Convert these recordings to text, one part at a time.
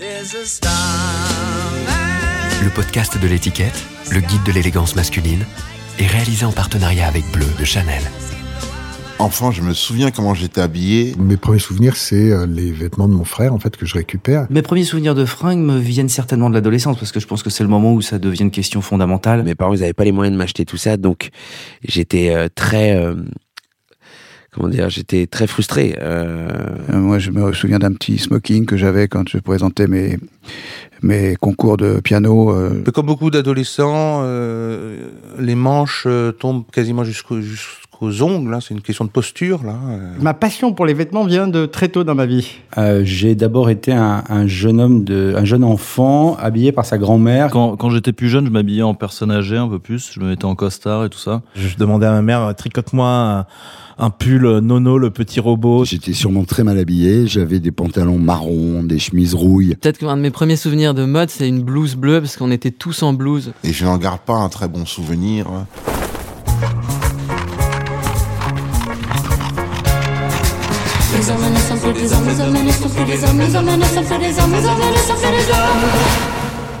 Le podcast de l'étiquette, le guide de l'élégance masculine, est réalisé en partenariat avec Bleu de Chanel. Enfant, je me souviens comment j'étais habillé. Mes premiers souvenirs, c'est euh, les vêtements de mon frère, en fait, que je récupère. Mes premiers souvenirs de fringues me viennent certainement de l'adolescence, parce que je pense que c'est le moment où ça devient une question fondamentale. Mes parents, ils n'avaient pas les moyens de m'acheter tout ça, donc j'étais euh, très... comment dire J'étais très frustré. euh, Euh, Moi, je me souviens d'un petit smoking que j'avais quand je présentais mes, mes concours de piano. euh, Comme beaucoup d'adolescents, euh, les manches euh, tombent quasiment jusqu'au- jusqu'aux ongles. hein. C'est une question de posture. Là. euh. Ma passion pour les vêtements vient de très tôt dans ma vie. Euh, j'ai d'abord été un, un jeune homme, de, un jeune enfant habillé par sa grand-mère. Quand, quand j'étais plus jeune, je m'habillais en personne âgée un peu plus. Je me mettais en costard et tout ça. Je demandais à ma mère, tricote-moi un, un pull Nono, le petit robot. J'étais sûrement très mal habillé, j'avais des pantalons marrons, des chemises rouilles. Peut-être qu'un de mes premiers souvenirs de mode, c'est une blouse bleue, parce qu'on était tous en blouse. Et je n'en garde pas un très bon souvenir.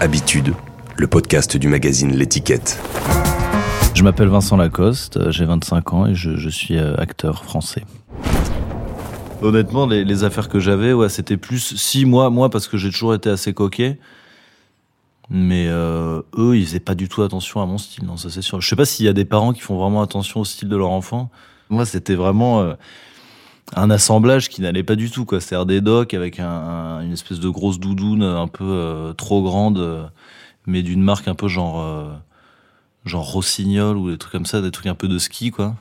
Habitude, le podcast du magazine L'étiquette. Je m'appelle Vincent Lacoste, euh, j'ai 25 ans et je, je suis euh, acteur français. Honnêtement, les, les affaires que j'avais, ouais, c'était plus si moi, moi parce que j'ai toujours été assez coquet. Mais euh, eux, ils faisaient pas du tout attention à mon style, non, ça c'est sûr. Je sais pas s'il y a des parents qui font vraiment attention au style de leur enfant. Moi, c'était vraiment euh, un assemblage qui n'allait pas du tout, quoi. C'est-à-dire des docks avec un, un- une espèce de grosse doudoune un peu euh, trop grande, euh, mais d'une marque un peu genre, euh, genre Rossignol ou des trucs comme ça, des trucs un peu de ski, quoi.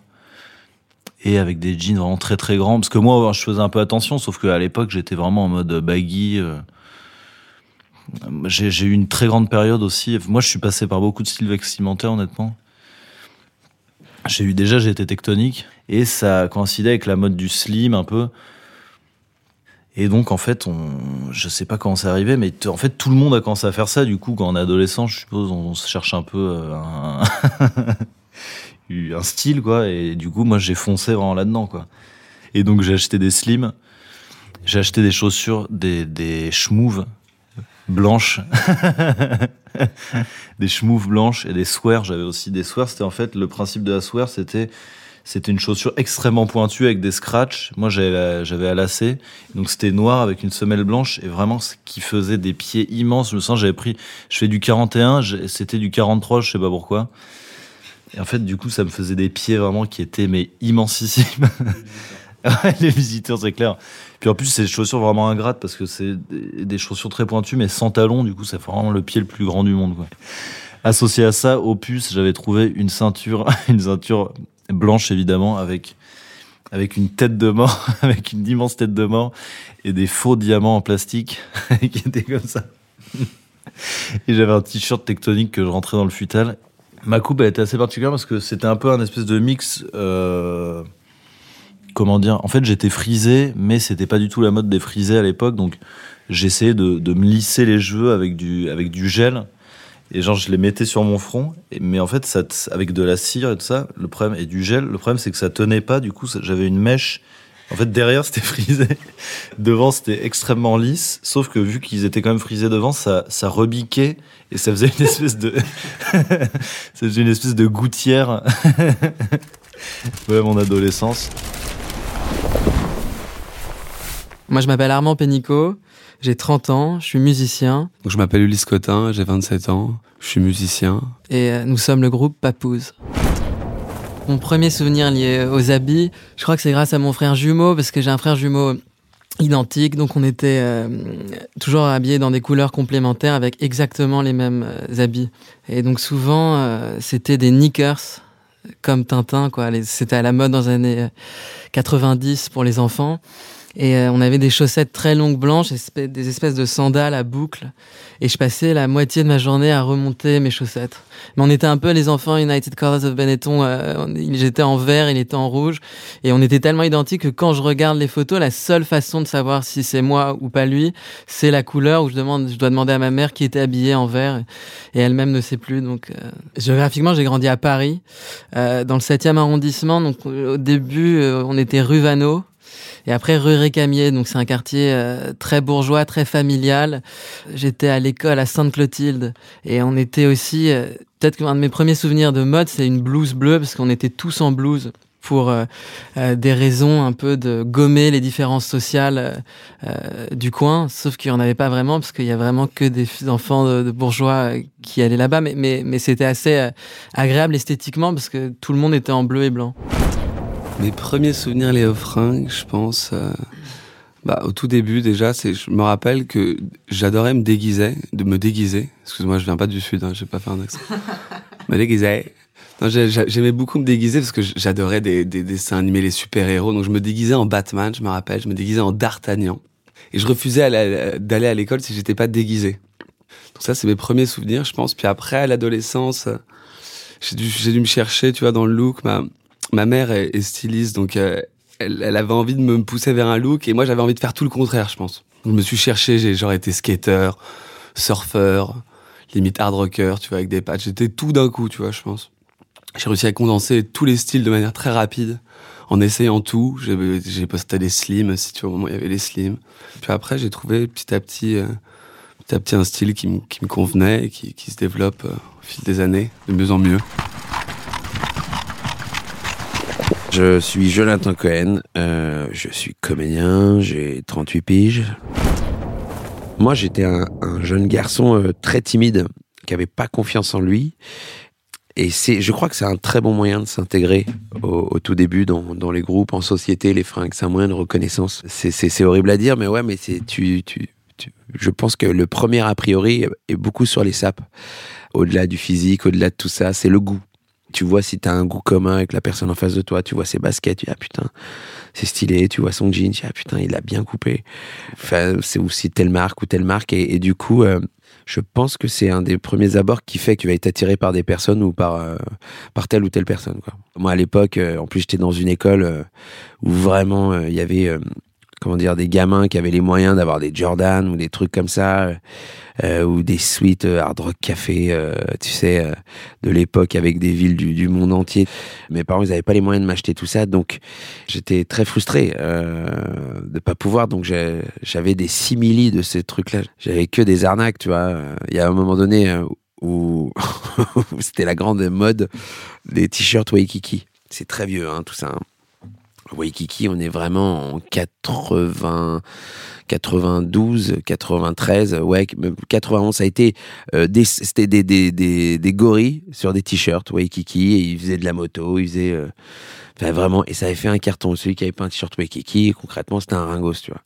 Et avec des jeans vraiment très très grands. Parce que moi, je faisais un peu attention, sauf qu'à l'époque, j'étais vraiment en mode baggy. J'ai j'ai eu une très grande période aussi. Moi, je suis passé par beaucoup de styles vestimentaires, honnêtement. J'ai eu déjà, été tectonique et ça coïncidait avec la mode du slim un peu. Et donc, en fait, on, je sais pas comment c'est arrivé, mais en fait, tout le monde a commencé à faire ça. Du coup, quand on est adolescent, je suppose, on, se cherche un peu euh, un, un style, quoi. Et du coup, moi, j'ai foncé vraiment là-dedans, quoi. Et donc, j'ai acheté des slims. J'ai acheté des chaussures, des, des schmouves blanches. des schmouves blanches et des swears. J'avais aussi des swears. C'était en fait, le principe de la swear, c'était, c'était une chaussure extrêmement pointue avec des scratchs. Moi, j'avais, à lacet. Donc, c'était noir avec une semelle blanche et vraiment, ce qui faisait des pieds immenses. Je me sens, j'avais pris, je fais du 41, j'ai- c'était du 43, je sais pas pourquoi. Et en fait, du coup, ça me faisait des pieds vraiment qui étaient, mais immensissimes. Les visiteurs, c'est clair. Puis en plus, c'est des chaussures vraiment ingrates parce que c'est des chaussures très pointues, mais sans talons. Du coup, ça fait vraiment le pied le plus grand du monde. Associé à ça, au puce, j'avais trouvé une ceinture, une ceinture blanche évidemment, avec avec une tête de mort, avec une immense tête de mort et des faux diamants en plastique qui étaient comme ça. Et j'avais un t-shirt tectonique que je rentrais dans le futal. Ma coupe, elle était assez particulière parce que c'était un peu un espèce de mix. euh, comment dire En fait, j'étais frisé, mais c'était pas du tout la mode des frisés à l'époque. Donc, j'essayais de, de me lisser les cheveux avec du, avec du gel. Et genre, je les mettais sur mon front. Mais en fait, ça, avec de la cire et tout ça, le problème, et du gel, le problème, c'est que ça tenait pas. Du coup, j'avais une mèche. En fait, derrière, c'était frisé. Devant, c'était extrêmement lisse. Sauf que vu qu'ils étaient quand même frisés devant, ça, ça rebiquait. Et ça faisait une espèce de, ça faisait une espèce de gouttière. ouais, mon adolescence. Moi, je m'appelle Armand Pénicaud, j'ai 30 ans, je suis musicien, Donc, je m'appelle Ulysse Cotin, j'ai 27 ans, je suis musicien. et euh, nous sommes le groupe Papouze. Mon premier souvenir lié aux habits, je crois que c'est grâce à mon frère jumeau, parce que j'ai un frère jumeau identique, donc on était euh, toujours habillés dans des couleurs complémentaires avec exactement les mêmes euh, habits. Et donc souvent, euh, c'était des knickers, comme Tintin, quoi. C'était à la mode dans les années euh, 90 pour les enfants. Et euh, on avait des chaussettes très longues blanches, des espèces de sandales à boucles. Et je passais la moitié de ma journée à remonter mes chaussettes. Mais on était un peu les enfants United Colors of Benetton. Euh, J'étais en vert, il était en rouge. Et on était tellement identiques que quand je regarde les photos, la seule façon de savoir si c'est moi ou pas lui, c'est la couleur où je demande, je dois demander à ma mère qui était habillée en vert. Et elle-même ne sait plus. Donc, euh, géographiquement, j'ai grandi à Paris, euh, dans le 7e arrondissement. Donc, au début, euh, on était rue Vanneau. Et après, rue Récamier, donc c'est un quartier euh, très bourgeois, très familial. J'étais à l'école à Sainte-Clotilde et on était aussi, euh, peut-être qu'un de mes premiers souvenirs de mode, c'est une blouse bleue parce qu'on était tous en blouse pour euh, des raisons un peu de gommer les différences sociales du coin, sauf qu'il n'y en avait pas vraiment, parce qu'il y a vraiment que des enfants de, bourgeois qui allaient là-bas, mais, mais c'était assez agréable esthétiquement, parce que tout le monde était en bleu et blanc. Mes premiers souvenirs liés aux fringues, je pense... Bah, au tout début, déjà, c'est, je me rappelle que j'adorais me déguiser, de me déguiser. Excuse-moi, je viens pas du sud, hein, je vais pas faire un accent. me déguiser. Non, j'aimais beaucoup me déguiser parce que j'adorais des, des, dessins animés, les super-héros. Donc je me déguisais en Batman, je me rappelle, je me déguisais en D'Artagnan. Et je refusais d'aller à l'école si j'étais pas déguisé. Donc ça, c'est mes premiers souvenirs, je pense. Puis après, à l'adolescence, j'ai dû, dû me chercher, tu vois, dans le look. Ma, ma mère est, styliste, donc euh, elle, avait envie de me pousser vers un look. Et moi, j'avais envie de faire tout le contraire, je pense. Je me suis cherché, j'ai genre été skater, surfeur, limite hard rocker, tu vois, avec des pattes. J'étais tout d'un coup, tu vois, je pense. J'ai réussi à condenser tous les styles de manière très rapide, en essayant tout. J'ai posté des slims, si tu vois, au moment il y avait les slims. Puis après, j'ai trouvé petit à petit, euh, petit à petit un style qui, me convenait et qui, qui se développe euh, au fil des années, de mieux en mieux. Je suis Jonathan Cohen, euh, je suis comédien, j'ai 38 piges. Moi, j'étais un, un, jeune garçon euh, très timide, qui avait pas confiance en lui et je crois que c'est un très bon moyen de s'intégrer au, tout début dans, dans, les groupes, en société, les fringues. C'est un moyen de reconnaissance. C'est horrible à dire, mais ouais, mais c'est, tu, tu, tu, je pense que le premier a priori est beaucoup sur les sapes. Au-delà du physique, au-delà de tout ça, c'est le goût. Tu vois si t'as un goût commun avec la personne en face de toi, tu vois ses baskets, tu dis ah putain, c'est stylé, tu vois son jean, tu dis ah putain, il a bien coupé. Enfin, c'est aussi telle marque ou telle marque et, du coup, euh, je pense que c'est un des premiers abords qui fait que tu vas être attiré par des personnes ou par, euh, par telle ou telle personne. Quoi. Moi, à l'époque, euh, en plus, j'étais dans une école où vraiment il y avait comment dire des gamins qui avaient les moyens d'avoir des Jordan ou des trucs comme ça euh, ou des suites hard rock café euh, tu sais de l'époque avec des villes du, monde entier. Mes parents ils avaient pas les moyens de m'acheter tout ça donc j'étais très frustré euh, de pas pouvoir. Donc j'avais des simili de ces trucs là j'avais que des arnaques tu vois. Il y a un moment donné où c'était la grande mode des t-shirts Waikiki. C'est très vieux hein, tout ça hein. Waikiki, on est vraiment en 80, 92, 93, ouais, 91, ça a été euh, des, c'était des, des, des, des, gorilles sur des t-shirts Waikiki, et ils faisaient de la moto, ils faisaient, euh, enfin vraiment, et ça avait fait un carton. Celui qui avait pas un t-shirt Waikiki, concrètement, c'était un ringos, tu vois.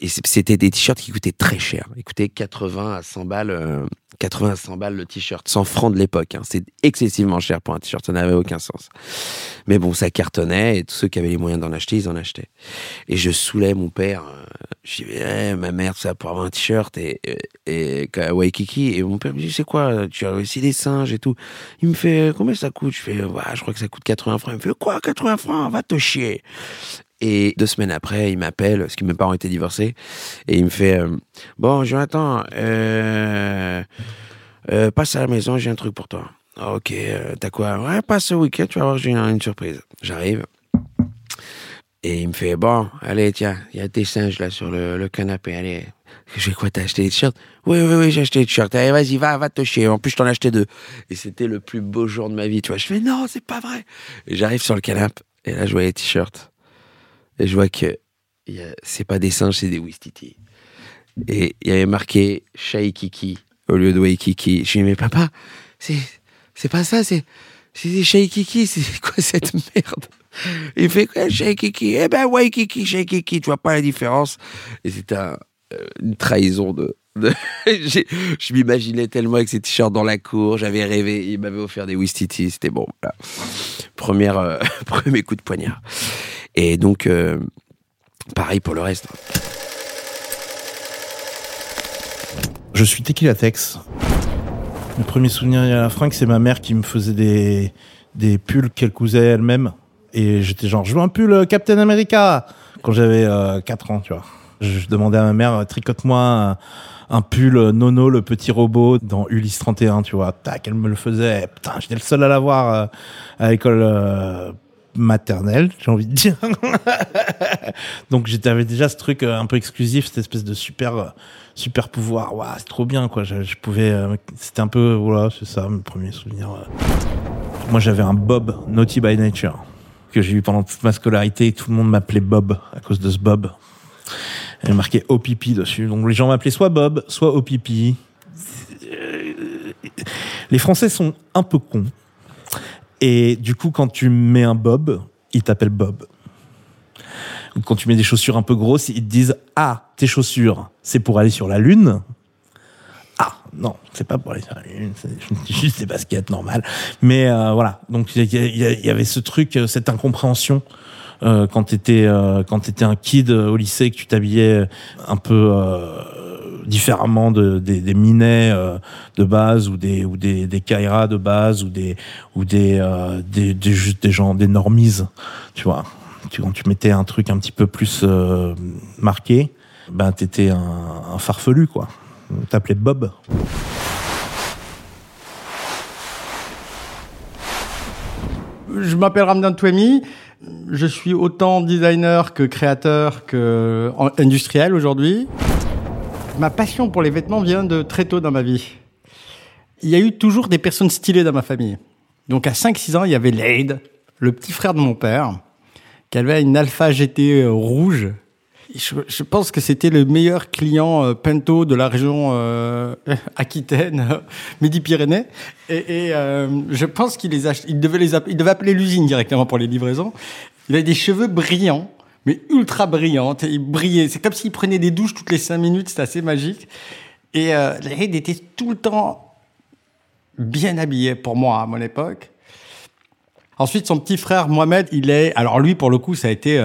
Et c'était des t-shirts qui coûtaient très cher. Ils coûtaient 80 à 100 balles, euh, 80 à 100 balles le t-shirt, 100 francs de l'époque. Hein. C'est excessivement cher pour un t-shirt, ça n'avait aucun sens. Mais bon, ça cartonnait et tous ceux qui avaient les moyens d'en acheter, ils en achetaient. Et je saoulais mon père. Euh, je disais, eh, ma mère, ça pour avoir un t-shirt et, et, et Waikiki. Et mon père me dit, c'est quoi Tu as aussi des singes et tout. Il me fait, combien ça coûte? Je fais, ouais, je crois que ça coûte 80 francs. Il me fait, quoi 80 francs? Va te chier. Et deux semaines après, il m'appelle, parce que mes parents étaient divorcés, et il me fait euh, Bon, Jonathan, euh, euh, passe à la maison, j'ai un truc pour toi. Ok, euh, t'as quoi? Ouais, passe ce week-end, tu vas voir, j'ai une, une, surprise. J'arrive. Et il me fait Bon, allez, tiens, il y a des singes là sur le, le canapé, allez. J'ai quoi, t'as acheté des t-shirts? Oui, oui, oui, j'ai acheté des t-shirts. Allez, vas-y, va, va te chier. En plus, je t'en ai acheté deux. Et c'était le plus beau jour de ma vie, tu vois. Je fais Non, c'est pas vrai. J'arrive sur le canapé, et là, je vois les t-shirts. Et je vois que c'est pas des singes, c'est des Wistiti. Et il y avait marqué Shaikiki au lieu de Waikiki. Je lui dit, mais papa, c'est, pas ça, c'est des Shaikiki, c'est quoi cette merde? Il fait quoi, Shaikiki? Eh ben, Waikiki, Shaikiki, tu vois pas la différence? Et c'était un, euh, une trahison de, de je m'imaginais tellement avec ces t-shirts dans la cour, j'avais rêvé, il m'avait offert des Wistiti, c'était bon. Voilà. Première, euh, premier coup de poignard. Et donc, euh, pareil pour le reste. Je suis Tequila Tex. Le premier souvenir à la fringue, c'est ma mère qui me faisait des, des pulls qu'elle cousait elle-même. Et j'étais genre, je veux un pull euh, Captain America quand j'avais euh, 4 ans, tu vois. Je demandais à ma mère, tricote-moi un, pull euh, Nono, le petit robot, dans Ulysse 31, tu vois. Tac, elle me le faisait. Putain, j'étais le seul à l'avoir euh, à l'école maternelle, j'ai envie de dire. Donc j'avais déjà ce truc euh, un peu exclusif, cette espèce de super euh, super pouvoir. Waouh, c'est trop bien quoi. Je, pouvais, euh, c'était un peu voilà, c'est ça mes premiers souvenirs. Moi j'avais un Bob Naughty by Nature que j'ai eu pendant toute ma scolarité. Tout le monde m'appelait Bob à cause de ce Bob. Il marqué OPP dessus. Donc les gens m'appelaient soit Bob, soit OPP. Les Français sont un peu cons. Et du coup, quand tu mets un Bob, ils t'appellent Bob. Quand tu mets des chaussures un peu grosses, ils te disent Ah, tes chaussures, c'est pour aller sur la Lune non, c'est pas pour la Lune, c'est juste des baskets normales. Mais euh, voilà, donc il y, avait ce truc, euh, cette incompréhension. Euh, quand t'étais euh, quand t'étais un kid au lycée que tu t'habillais un peu euh, différemment de, des, des minets euh, de base ou des ou des, des kairas de base ou des ou des, euh, des, juste des gens des normies tu vois tu, quand tu mettais un truc un petit peu plus euh, marqué ben t'étais un, un farfelu quoi on t'appelait Bob Je m'appelle Ramdan Touemi. Je suis autant designer que créateur que industriel aujourd'hui. Ma passion pour les vêtements vient de très tôt dans ma vie. Il y a eu toujours des personnes stylées dans ma famille. Donc à 5-6 ans, il y avait Lade, le petit frère de mon père, qui avait une Alpha GT rouge. Je, je pense que c'était le meilleur client euh, Pinto de la région euh, Aquitaine, Midi-Pyrénées. Et, et euh, je pense qu'il les il devait les il devait appeler l'usine directement pour les livraisons. Il avait des cheveux brillants, mais ultra brillants. Il brillait. C'est comme s'il prenait des douches toutes les cinq minutes. C'était assez magique. Et euh, Lade était tout le temps bien habillé pour moi à mon époque. Ensuite, son petit frère Mohamed, il est. Alors lui, pour le coup, ça a été.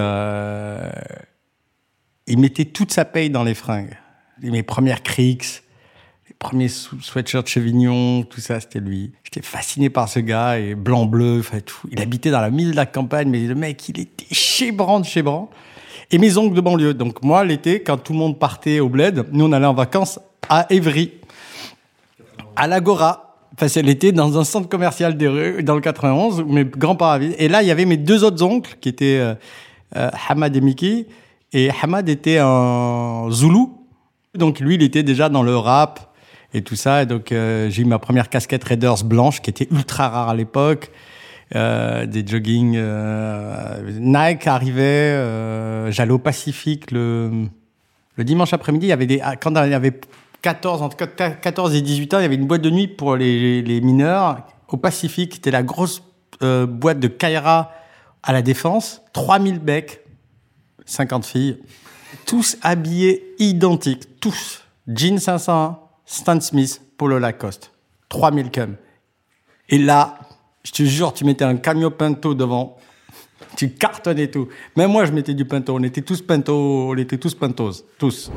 Il mettait toute sa paye dans les fringues. Mes premières Crix, les premiers sweatshirts Chevignon, tout ça, c'était lui. J'étais fasciné par ce gars et blanc bleu, enfin tout. Il habitait dans la mille de la campagne, mais le mec, il était chébrant de chébrant. Et mes oncles de banlieue. Donc moi, l'été, quand tout le monde partait au bled, nous on allait en vacances à Évry, à l'Agora. Enfin, c'est l'été dans un centre commercial des rues, dans le 91, où mes grands-parents. Et là, il y avait mes deux autres oncles, qui étaient euh, euh, Hamad et Mickey. Et Hamad était un Zoulou. Donc lui, il était déjà dans le rap et tout ça. Et donc euh, j'ai eu ma première casquette Raiders blanche, qui était ultra rare à l'époque. Euh, des jogging euh, Nike arrivait. J'allais au Pacifique le, dimanche après-midi. Il y avait des quand il y avait 14 entre 14 et 18 ans, il y avait une boîte de nuit pour les, les mineurs au Pacifique. C'était la grosse boîte de Kaira à la Défense. 3000 becs, 50 filles, tous habillés identiques, tous. Jean 501, Stan Smith, Polo Lacoste. 3000 cum. Et là, je te jure, tu mettais un camion Pinto devant, tu cartonnais tout. Même moi, je mettais du Pinto. On était tous Pinto, on était tous Pintos, tous.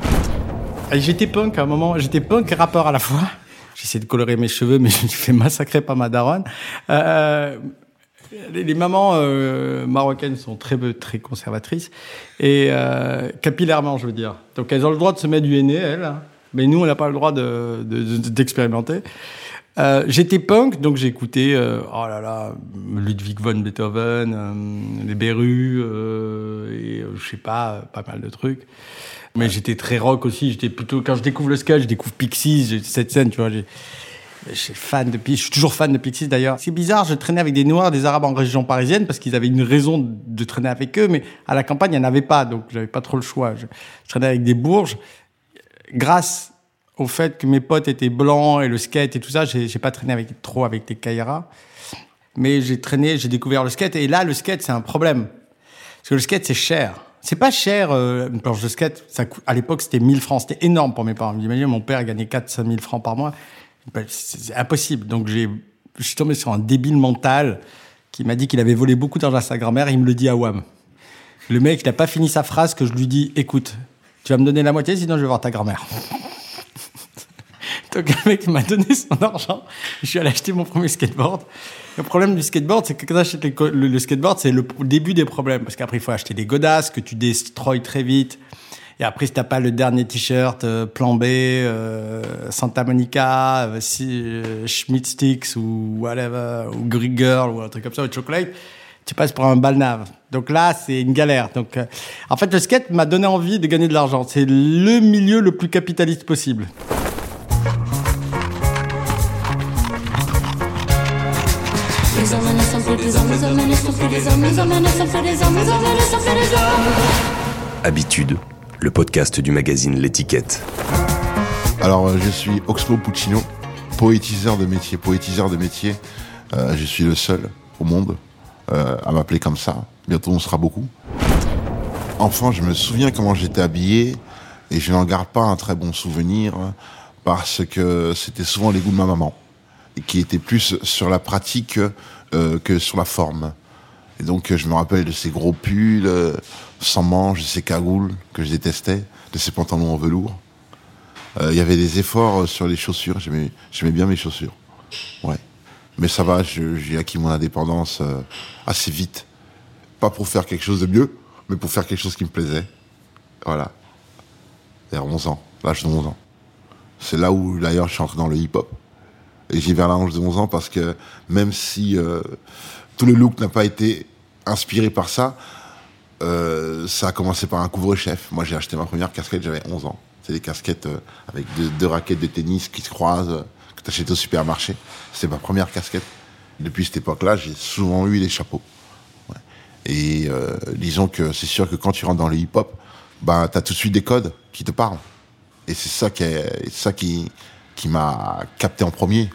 J'étais punk à un moment, j'étais punk et rappeur à la fois. J'essayais de colorer mes cheveux, mais je me suis fait massacrer par ma daronne. Euh, les, mamans euh, marocaines sont très très conservatrices et euh, capillairement, je veux dire. Donc elles ont le droit de se mettre du henné, elles, hein. mais nous, on n'a pas le droit d'expérimenter. De, de, euh, J'étais punk, donc j'écoutais, oh là là, Ludwig von Beethoven, les Berus, et je sais pas, pas mal de trucs. Mais j'étais très rock aussi. J'étais plutôt quand je découvre le sketch, je découvre Pixies, cette scène, tu vois. J'ai je suis fan de Je suis toujours fan de Pixies d'ailleurs. C'est bizarre, je traînais avec des Noirs, des Arabes en région parisienne parce qu'ils avaient une raison de traîner avec eux, mais à la campagne, il n'y en avait pas, donc j'avais pas trop le choix. Je, traînais avec des Bourges. Grâce au fait que mes potes étaient blancs et le skate et tout ça, j'ai pas traîné avec, trop avec des Kaira. Mais j'ai traîné, j'ai découvert le skate. Et là, le skate, c'est un problème. Parce que le skate, c'est cher. C'est pas cher, euh, une planche de skate. À l'époque, c'était 1000 francs. C'était énorme pour mes parents. Imaginez, mon père gagnait 4 5 000 francs par mois. C'est impossible. Donc, j'ai, je suis tombé sur un débile mental qui m'a dit qu'il avait volé beaucoup d'argent à sa grand-mère. Il me le dit à Wam. Le mec, il n'a pas fini sa phrase que je lui dis, écoute, tu vas me donner la moitié, sinon je vais voir ta grand-mère. Donc, le mec m'a donné son argent. Je suis allé acheter mon premier skateboard. Le problème du skateboard, c'est que quand tu le, le, skateboard, c'est le début des problèmes. Parce qu'après, il faut acheter des godasses que tu destroys très vite. Et après, si t'as pas le dernier t-shirt, euh, plan B, euh, Santa Monica, euh, si, Schmidt Sticks ou whatever, ou Greek Girl ou un truc comme ça, ou Chocolate, tu passes pour un balnave. Donc là, c'est une galère. Donc, euh, en fait, le skate m'a donné envie de gagner de l'argent. C'est le milieu le plus capitaliste possible. Habitude, le podcast du magazine L'étiquette. Alors, euh, je suis Oxmo Puccino, poétiseur de métier. Poétiseur de métier, euh, je suis le seul au monde euh, à m'appeler comme ça. Bientôt, on sera beaucoup. Enfant, je me souviens comment j'étais habillé et je n'en garde pas un très bon souvenir parce que c'était souvent les goûts de ma maman qui étaient plus sur la pratique que sur la forme. Et donc, je me rappelle de ces gros pulls sans manches, de ces cagoules que je détestais, de ces pantalons en velours. Euh, Il y avait des efforts sur les chaussures. J'aimais bien mes chaussures. Ouais. Mais ça va, j'ai acquis mon indépendance euh, assez vite. Pas pour faire quelque chose de mieux, mais pour faire quelque chose qui me plaisait. Voilà. Vers 11 ans, l'âge de 11 ans. C'est là où, d'ailleurs, je suis entré dans le hip-hop. Et j'y vais vers l'âge de 11 ans parce que même si euh, tout le look n'a pas été inspiré par ça, euh, ça a commencé par un couvre-chef. Moi, j'ai acheté ma première casquette, j'avais 11 ans. C'est des casquettes euh, avec deux, raquettes de tennis qui se croisent, euh, que tu achètes au supermarché. C'est ma première casquette. Depuis cette époque-là, j'ai souvent eu des chapeaux. Ouais. Et disons que c'est sûr que quand tu rentres dans le hip-hop, bah, tu as tout de suite des codes qui te parlent. Et c'est ça qui, est, ça qui, qui m'a capté en premier.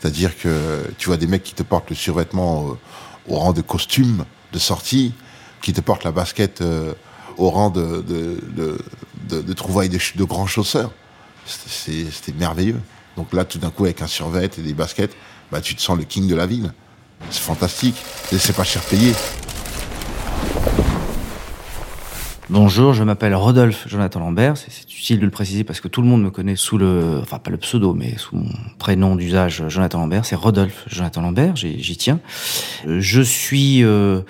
C'est-à-dire que tu vois des mecs qui te portent le survêtement au rang de costume de sortie, qui te portent la basket euh, au rang de, de, de, de, trouvailles de, grands chausseurs. C'était merveilleux. Donc là, tout d'un coup, avec un survêt et des baskets, bah, tu te sens le king de la ville. C'est fantastique. Et c'est pas cher payé. Bonjour, je m'appelle Rodolphe Jonathan Lambert. C'est- utile de le préciser parce que tout le monde me connaît sous le, enfin pas le pseudo, mais sous mon prénom d'usage Jonathan Lambert. C'est Rodolphe Jonathan Lambert. J'y tiens. Euh, Je suis, euh,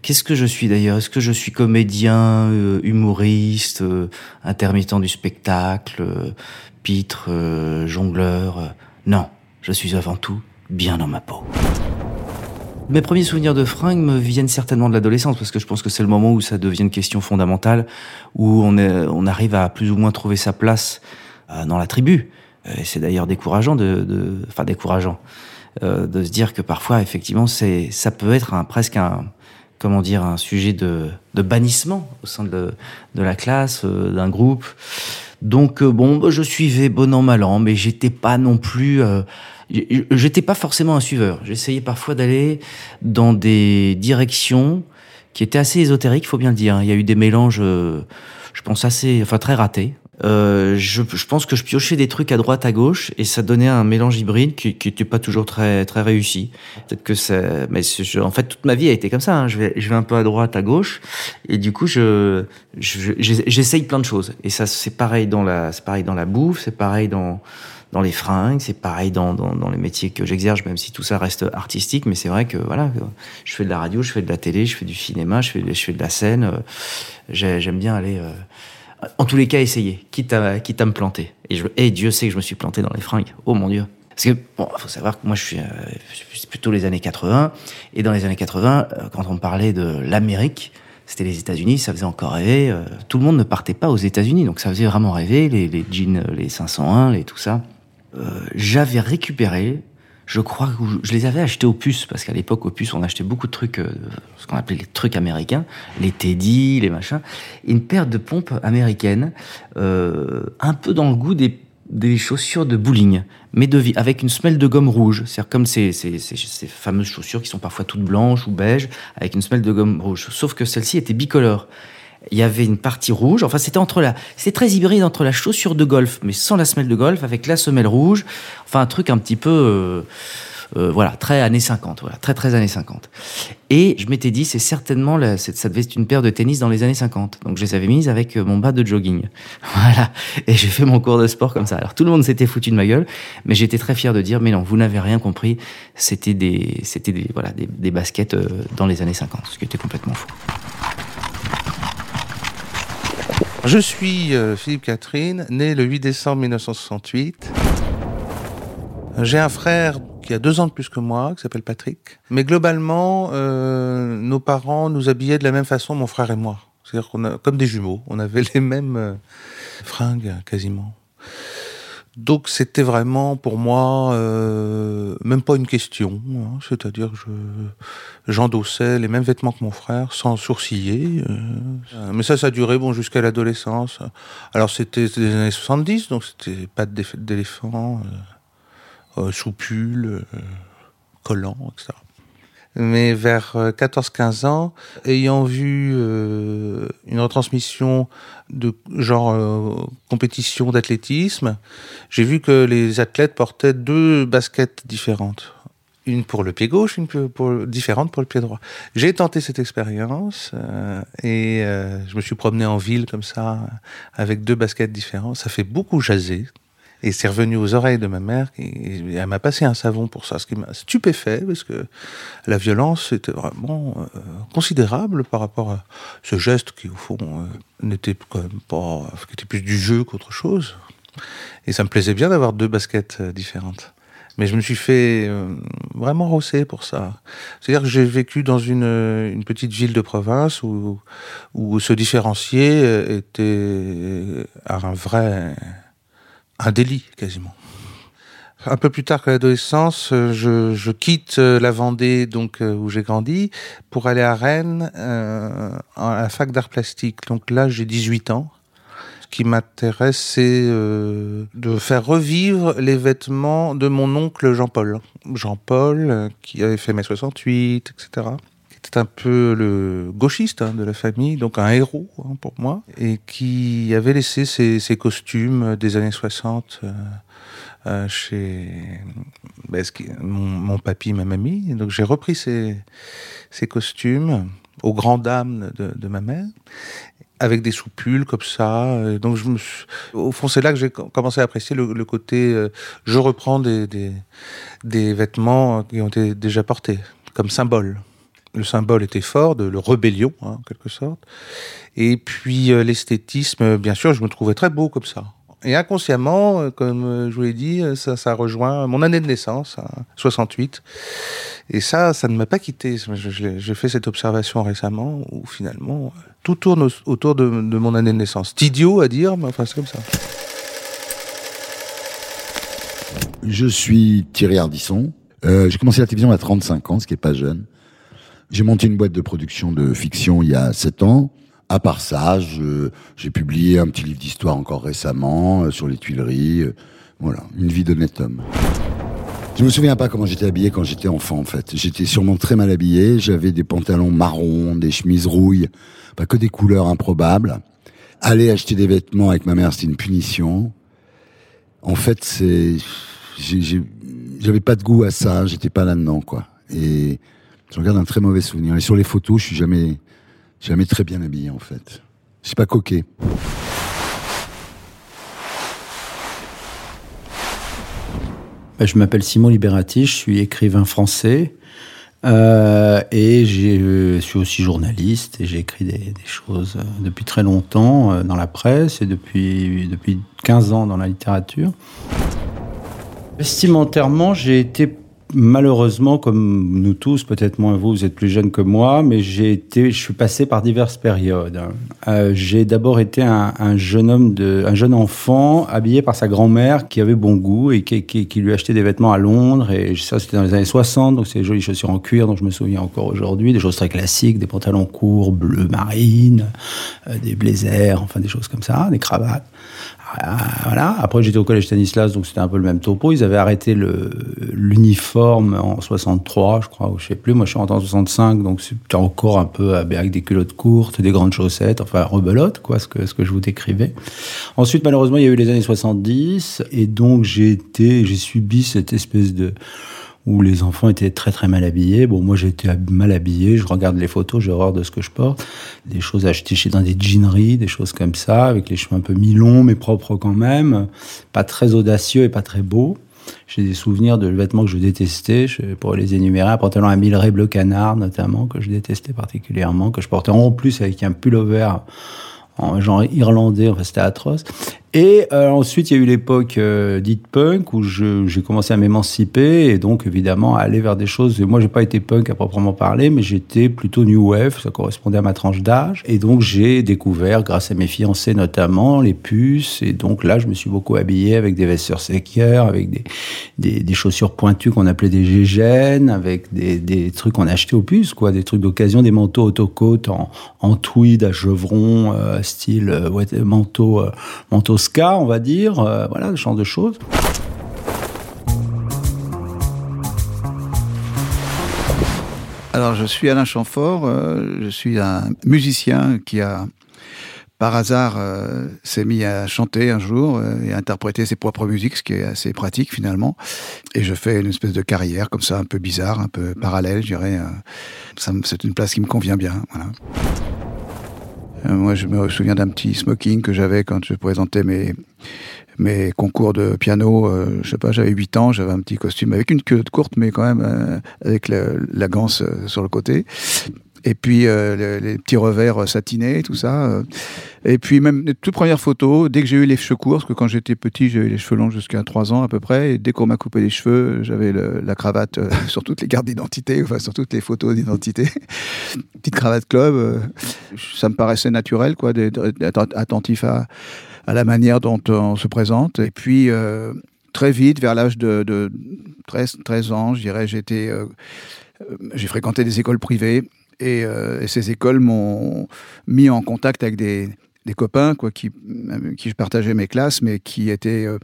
qu'est-ce que je suis d'ailleurs? Est-ce que je suis comédien, euh, humoriste, euh, intermittent du spectacle, euh, pitre, euh, jongleur euh, Non, je suis avant tout bien dans ma peau. Mes premiers souvenirs de fringues me viennent certainement de l'adolescence, parce que je pense que c'est le moment où ça devient une question fondamentale, où on, est, on arrive à plus ou moins trouver sa place euh, dans la tribu. Euh, Et c'est d'ailleurs décourageant de, de, enfin décourageant, euh, de se dire que parfois, effectivement, c'est, ça peut être un, presque un, comment dire, un sujet de, de bannissement au sein de, de la classe, euh, d'un groupe. Donc euh, bon, bah, je suivais bon an mal an, mais j'étais pas non plus, j'étais pas forcément un suiveur. J'essayais parfois d'aller dans des directions qui étaient assez ésotériques, faut bien le dire. Il y a eu des mélanges, euh, je pense assez, enfin très ratés. Euh, je, je pense que je piochais des trucs à droite, à gauche, et ça donnait un mélange hybride qui, qui était pas toujours très très réussi. Peut-être que ça, mais je- en fait toute ma vie a été comme ça. hein. Je vais je vais un peu à droite, à gauche, et du coup je- j'essaye plein de choses. Et ça c'est pareil dans la c'est pareil dans la bouffe, c'est pareil dans dans les fringues, c'est pareil dans, dans, dans les métiers que j'exerce, même si tout ça reste artistique, mais c'est vrai que voilà, je fais de la radio, je fais de la télé, je fais du cinéma, je fais, je fais de la scène. euh, j'ai- J'aime bien aller, euh, en tous les cas, essayer, quitte à, quitte à me planter. Et, je, et Dieu sait que je me suis planté dans les fringues. Oh mon Dieu. Parce que, bon, faut savoir que moi, je suis, euh, plutôt les années 80. Et dans les années 80, euh, quand on parlait de l'Amérique, c'était les États-Unis, ça faisait encore rêver. tout le monde ne partait pas aux États-Unis, donc ça faisait vraiment rêver. Les, les jeans, les 501, les tout ça. Euh, J'avais récupéré, je crois que je- les avais achetés aux puces, parce qu'à l'époque, aux puces, on achetait beaucoup de trucs, euh, ce qu'on appelait les trucs américains, les Teddy, les machins. Une paire de pompes américaines, euh, un peu dans le goût des, des chaussures de bowling, mais de vie, avec une semelle de gomme rouge. C'est-à-dire comme ces, ces, ces, ces fameuses chaussures qui sont parfois toutes blanches ou beiges, avec une semelle de gomme rouge. Sauf que celle-ci était bicolore. Il y avait une partie rouge, enfin c'était entre la, c'est très hybride entre la chaussure de golf, mais sans la semelle de golf, avec la semelle rouge, enfin un truc un petit peu, euh, euh, voilà, très années 50, voilà, très très années 50. Et je m'étais dit, c'est certainement, la, ça devait être une paire de tennis dans les années 50. Donc je les avais mises avec euh, mon bas de jogging. Voilà. Et j'ai fait mon cours de sport comme ça. Alors tout le monde s'était foutu de ma gueule, mais j'étais très fier de dire, mais non, vous n'avez rien compris. C'était des, c'était des, voilà, des, baskets euh, dans les années 50, ce qui était complètement faux. Je suis euh, Philippe Catherine, né le 8 décembre 1968. J'ai un frère qui a deux ans de plus que moi, qui s'appelle Patrick. Mais globalement, euh, nos parents nous habillaient de la même façon, mon frère et moi. C'est-à-dire qu'on a comme des jumeaux, on avait les mêmes euh, fringues quasiment. Donc c'était vraiment pour moi euh, même pas une question, hein. c'est-à-dire que je j'endossais les mêmes vêtements que mon frère sans sourciller. euh. mais ça, ça duré bon jusqu'à l'adolescence. Alors c'était des années 70, donc c'était pas d'éléphant, euh, euh, sous-pull, euh, collant, etc. Mais vers euh, 14-15 ans, ayant vu euh, une retransmission de genre euh, compétition d'athlétisme, j'ai vu que les athlètes portaient deux baskets différentes. Une pour le pied gauche, une différente pour le pied droit. J'ai tenté cette expérience euh, et euh, je me suis promené en ville comme ça avec deux baskets différentes. Ça fait beaucoup jaser. Et c'est revenu aux oreilles de ma mère, et elle m'a passé un savon pour ça, ce qui m'a stupéfait, parce que la violence était vraiment euh, considérable par rapport à ce geste qui, au fond, euh, n'était quand même pas, qui était plus du jeu qu'autre chose. Et ça me plaisait bien d'avoir deux baskets euh, différentes. Mais je me suis fait vraiment rosser pour ça. C'est-à-dire que j'ai vécu dans une, une petite ville de province où, où se différencier était un vrai un délit quasiment. Un peu plus tard que l'adolescence, euh, je, quitte euh, la Vendée, donc euh, où j'ai grandi, pour aller à Rennes à la fac d'art plastique. Donc là, j'ai 18 ans. Ce qui m'intéresse, c'est de faire revivre les vêtements de mon oncle Jean-Paul. Jean-Paul, qui avait fait mai 68, etc. Était un peu le gauchiste hein, de la famille, donc un héros hein, pour moi, et qui avait laissé ses, ses costumes des années 60 euh, euh, chez ben, mon, mon papy, ma mamie. Donc j'ai repris ces, ces costumes aux grandes dames de, de ma mère avec des soupules comme ça. Donc je me suis- au fond, c'est là que j'ai co- commencé à apprécier le, le côté. euh, je reprends des, des, des vêtements qui ont été déjà portés comme symbole. Le symbole était fort de le rébellion, hein, en quelque sorte. Et puis euh, l'esthétisme, bien sûr, je me trouvais très beau comme ça. Et inconsciemment, euh, comme euh, je vous l'ai dit, euh, ça, ça rejoint mon année de naissance, hein, 68. Et ça, ça ne m'a pas quitté. J'ai fait cette observation récemment où finalement, euh, tout tourne au- autour de, mon année de naissance. C'est idiot à dire, mais enfin, c'est comme ça. Je suis Thierry Ardisson. Euh, j'ai commencé la télévision à 35 ans, ce qui est pas jeune. J'ai monté une boîte de production de fiction il y a 7 ans. À part ça, j'ai publié un petit livre d'histoire encore récemment euh, sur les Tuileries. euh, voilà, une vie d'honnête homme. Je me souviens pas comment j'étais habillé quand j'étais enfant, en fait. J'étais sûrement très mal habillé. J'avais des pantalons marrons, des chemises rouilles, pas que des couleurs improbables. Aller acheter des vêtements avec ma mère, c'était une punition. En fait, c'est, j'avais pas de goût à ça. J'étais pas là-dedans, quoi. Et je regarde un très mauvais souvenir. Et sur les photos, je suis jamais, jamais très bien habillé, en fait. Je suis pas coquet. Bah, Je m'appelle Simon Liberati, je suis écrivain français euh, et j'ai- je suis aussi journaliste et j'ai écrit des, des choses euh, depuis très longtemps euh, dans la presse et depuis, depuis 15 ans dans la littérature. Vestimentairement, j'ai été malheureusement, comme nous tous, peut-être moins vous, vous êtes plus jeune que moi, mais j'ai été, je suis passé par diverses périodes. Euh, j'ai d'abord été un, un jeune homme, un jeune enfant habillé par sa grand-mère qui avait bon goût et qui lui achetait des vêtements à Londres. Et ça, c'était dans les années 60, donc c'est des jolies chaussures en cuir dont je me souviens encore aujourd'hui, des choses très classiques, des pantalons courts, bleu marine, euh, des blazers, enfin des choses comme ça, des cravates. Ah, Voilà. Après, j'étais au collège Stanislas, donc c'était un peu le même topo. Ils avaient arrêté l'uniforme en 63, je crois, ou je sais plus. Moi, je suis rentré en 65, donc c'était encore un peu avec des culottes courtes, des grandes chaussettes, enfin rebelote, quoi, ce que ce que je vous décrivais. Ensuite, malheureusement, il y a eu les années 70, et donc j'ai été, j'ai subi cette espèce de où les enfants étaient très très mal habillés. Bon, moi j'étais mal habillé, je regarde les photos, j'ai horreur de ce que je porte. Des choses achetées chez dans des jeaneries, des choses comme ça, avec les cheveux un peu mi-longs mais propres quand même, pas très audacieux et pas très beaux. J'ai des souvenirs de vêtements que je détestais, je pourrais les énumérer, un pantalon à mille bleu canard notamment, que je détestais particulièrement, que je portais en plus avec un pullover en genre irlandais, enfin c'était atroce. Et euh, ensuite, il y a eu l'époque euh, dite punk où j'ai commencé à m'émanciper et donc évidemment à aller vers des choses. Moi, j'ai pas été punk à proprement parler, mais j'étais plutôt new wave. Ça correspondait à ma tranche d'âge. Et donc j'ai découvert, grâce à mes fiancés notamment, les puces. Et donc là, je me suis beaucoup habillé avec des vestes sur avec des, des, chaussures pointues qu'on appelait des gégènes, avec des, des trucs qu'on achetait aux puces, quoi, des trucs d'occasion, des manteaux autocotes en, en tweed à chevron, euh, style euh, manteau, euh, manteau on va dire, voilà, ce genre de choses. Alors, je suis Alain Chamfort, je suis un musicien qui a par hasard, euh, s'est mis à chanter un jour euh, et à interpréter ses propres musiques, ce qui est assez pratique finalement. Et je fais une espèce de carrière comme ça, un peu bizarre, un peu parallèle, je dirais. Euh, c'est une place qui me convient bien. Voilà. Moi, je me souviens d'un petit smoking que j'avais quand je présentais mes mes concours de piano, je sais pas, j'avais 8 ans, j'avais un petit costume avec une queue courte, mais quand même avec la ganse sur le côté et puis euh, les, petits revers satinés, tout ça. Euh. Et puis même les toutes premières photos, dès que j'ai eu les cheveux courts, parce que quand j'étais petit, j'ai eu les cheveux longs jusqu'à 3 ans à peu près, et dès qu'on m'a coupé les cheveux, j'avais la cravate euh, sur toutes les cartes d'identité, enfin sur toutes les photos d'identité. Petite cravate club, ça me paraissait naturel, quoi, d'être attentif à, à, la manière dont on se présente. Et puis très vite, vers l'âge de, de 13, 13 ans, je dirais, j'étais... j'ai fréquenté des écoles privées euh, et, ces écoles m'ont mis en contact avec des, copains quoi, qui, qui je partageais mes classes, mais qui étaient euh,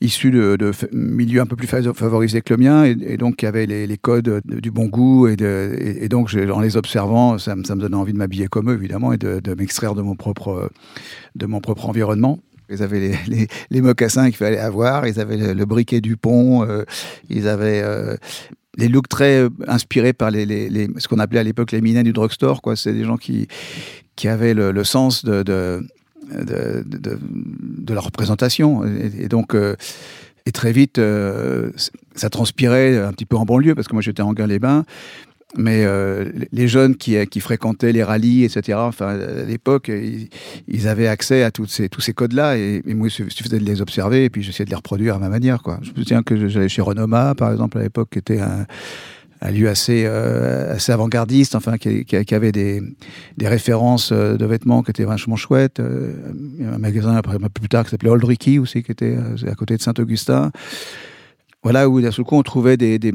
issus de, milieux un peu plus favorisés que le mien, et, donc qui avaient les, codes du bon goût. Et, donc, en les observant, ça, ça, me donnait envie de m'habiller comme eux, évidemment, et de, m'extraire de, mon propre, de mon propre environnement. Ils avaient les, les, mocassins qu'il fallait avoir, ils avaient le, briquet du pont, euh, ils avaient les looks très euh, inspirés par ce qu'on appelait à l'époque les minets du drugstore. Quoi. C'est des gens qui, qui avaient le, sens de, de, de, la représentation. Et, donc, euh, et très vite, euh, ça transpirait un petit peu en banlieue, parce que moi j'étais en Gain-les-Bains. Mais euh, les jeunes qui, qui, fréquentaient les rallyes, etc., enfin, à l'époque, ils, avaient accès à toutes ces, tous ces codes-là. Et, moi, il suffisait de les observer et puis j'essayais de les reproduire à ma manière. Quoi. Je me souviens que j'allais chez Renoma, par exemple, à l'époque, qui était un, un lieu assez, euh, assez avant-gardiste, enfin, qui, qui, avait des, des références euh, de vêtements qui étaient vachement chouettes. un magasin, après, un peu plus tard, qui s'appelait Old Ricky aussi, qui était à côté de Saint-Augustin voilà, où d'un seul coup on trouvait des, des,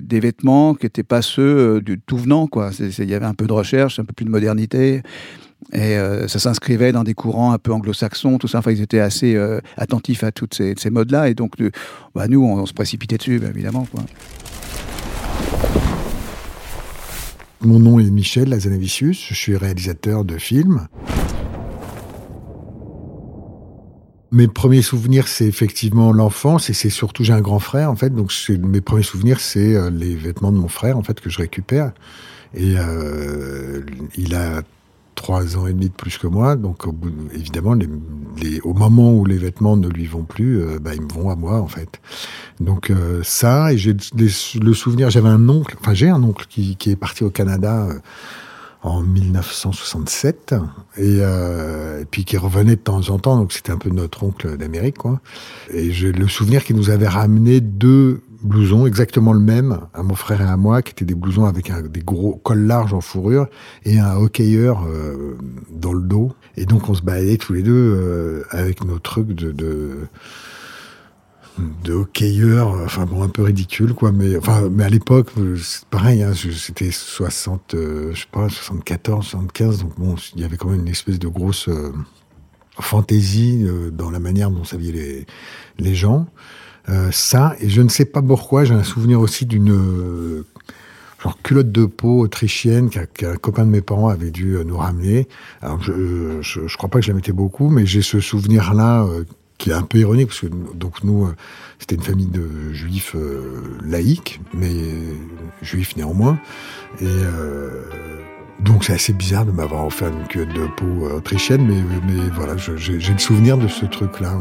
des, vêtements qui n'étaient pas ceux euh, du tout venant. Il y avait un peu de recherche, un peu plus de modernité. Et euh, ça s'inscrivait dans des courants un peu anglo-saxons, tout ça. Enfin, ils étaient assez euh, attentifs à toutes ces, ces modes-là. Et donc, bah, nous, on, se précipitait dessus, bah, évidemment. Quoi. Mon nom est Michel Lazanavicius, je suis réalisateur de films. Mes premiers souvenirs, c'est effectivement l'enfance et c'est surtout j'ai un grand frère en fait, donc mes premiers souvenirs, c'est euh, les vêtements de mon frère en fait que je récupère. Et euh, il a trois ans et demi de plus que moi, donc évidemment, les, au moment où les vêtements ne lui vont plus, euh, bah, ils me vont à moi en fait. Donc euh, ça, et j'ai le souvenir, j'avais un oncle, enfin j'ai un oncle qui, qui, est parti au Canada en 1967 euh, et, puis qui revenait de temps en temps donc c'était un peu notre oncle d'Amérique quoi. Et j'ai le souvenir qu'il nous avait ramené deux blousons exactement le même à mon frère et à moi qui étaient des blousons avec des gros cols larges en fourrure et un hockeyeur euh, dans le dos. Et donc on se baladait tous les deux euh, avec nos trucs de, de de hockeyeur, enfin bon, un peu ridicule, quoi. Mais enfin, mais à l'époque, c'est pareil, hein, c'était 60, euh, je sais pas, 74, 75, donc bon, il y avait quand même une espèce de grosse euh, fantaisie euh, dans la manière dont s'habillaient les, gens. ça, et je ne sais pas pourquoi, j'ai un souvenir aussi d'une culotte de peau autrichienne qu'un copain de mes parents avait dû nous ramener. Alors je, je, je crois pas que je la mettais beaucoup, mais j'ai ce souvenir-là qui est un peu ironique, parce que donc nous, euh, c'était une famille de juifs euh, laïcs, mais juifs néanmoins. Et euh, donc c'est assez bizarre de m'avoir offert une queue de peau autrichienne, mais, mais voilà, j'ai le souvenir de ce truc-là.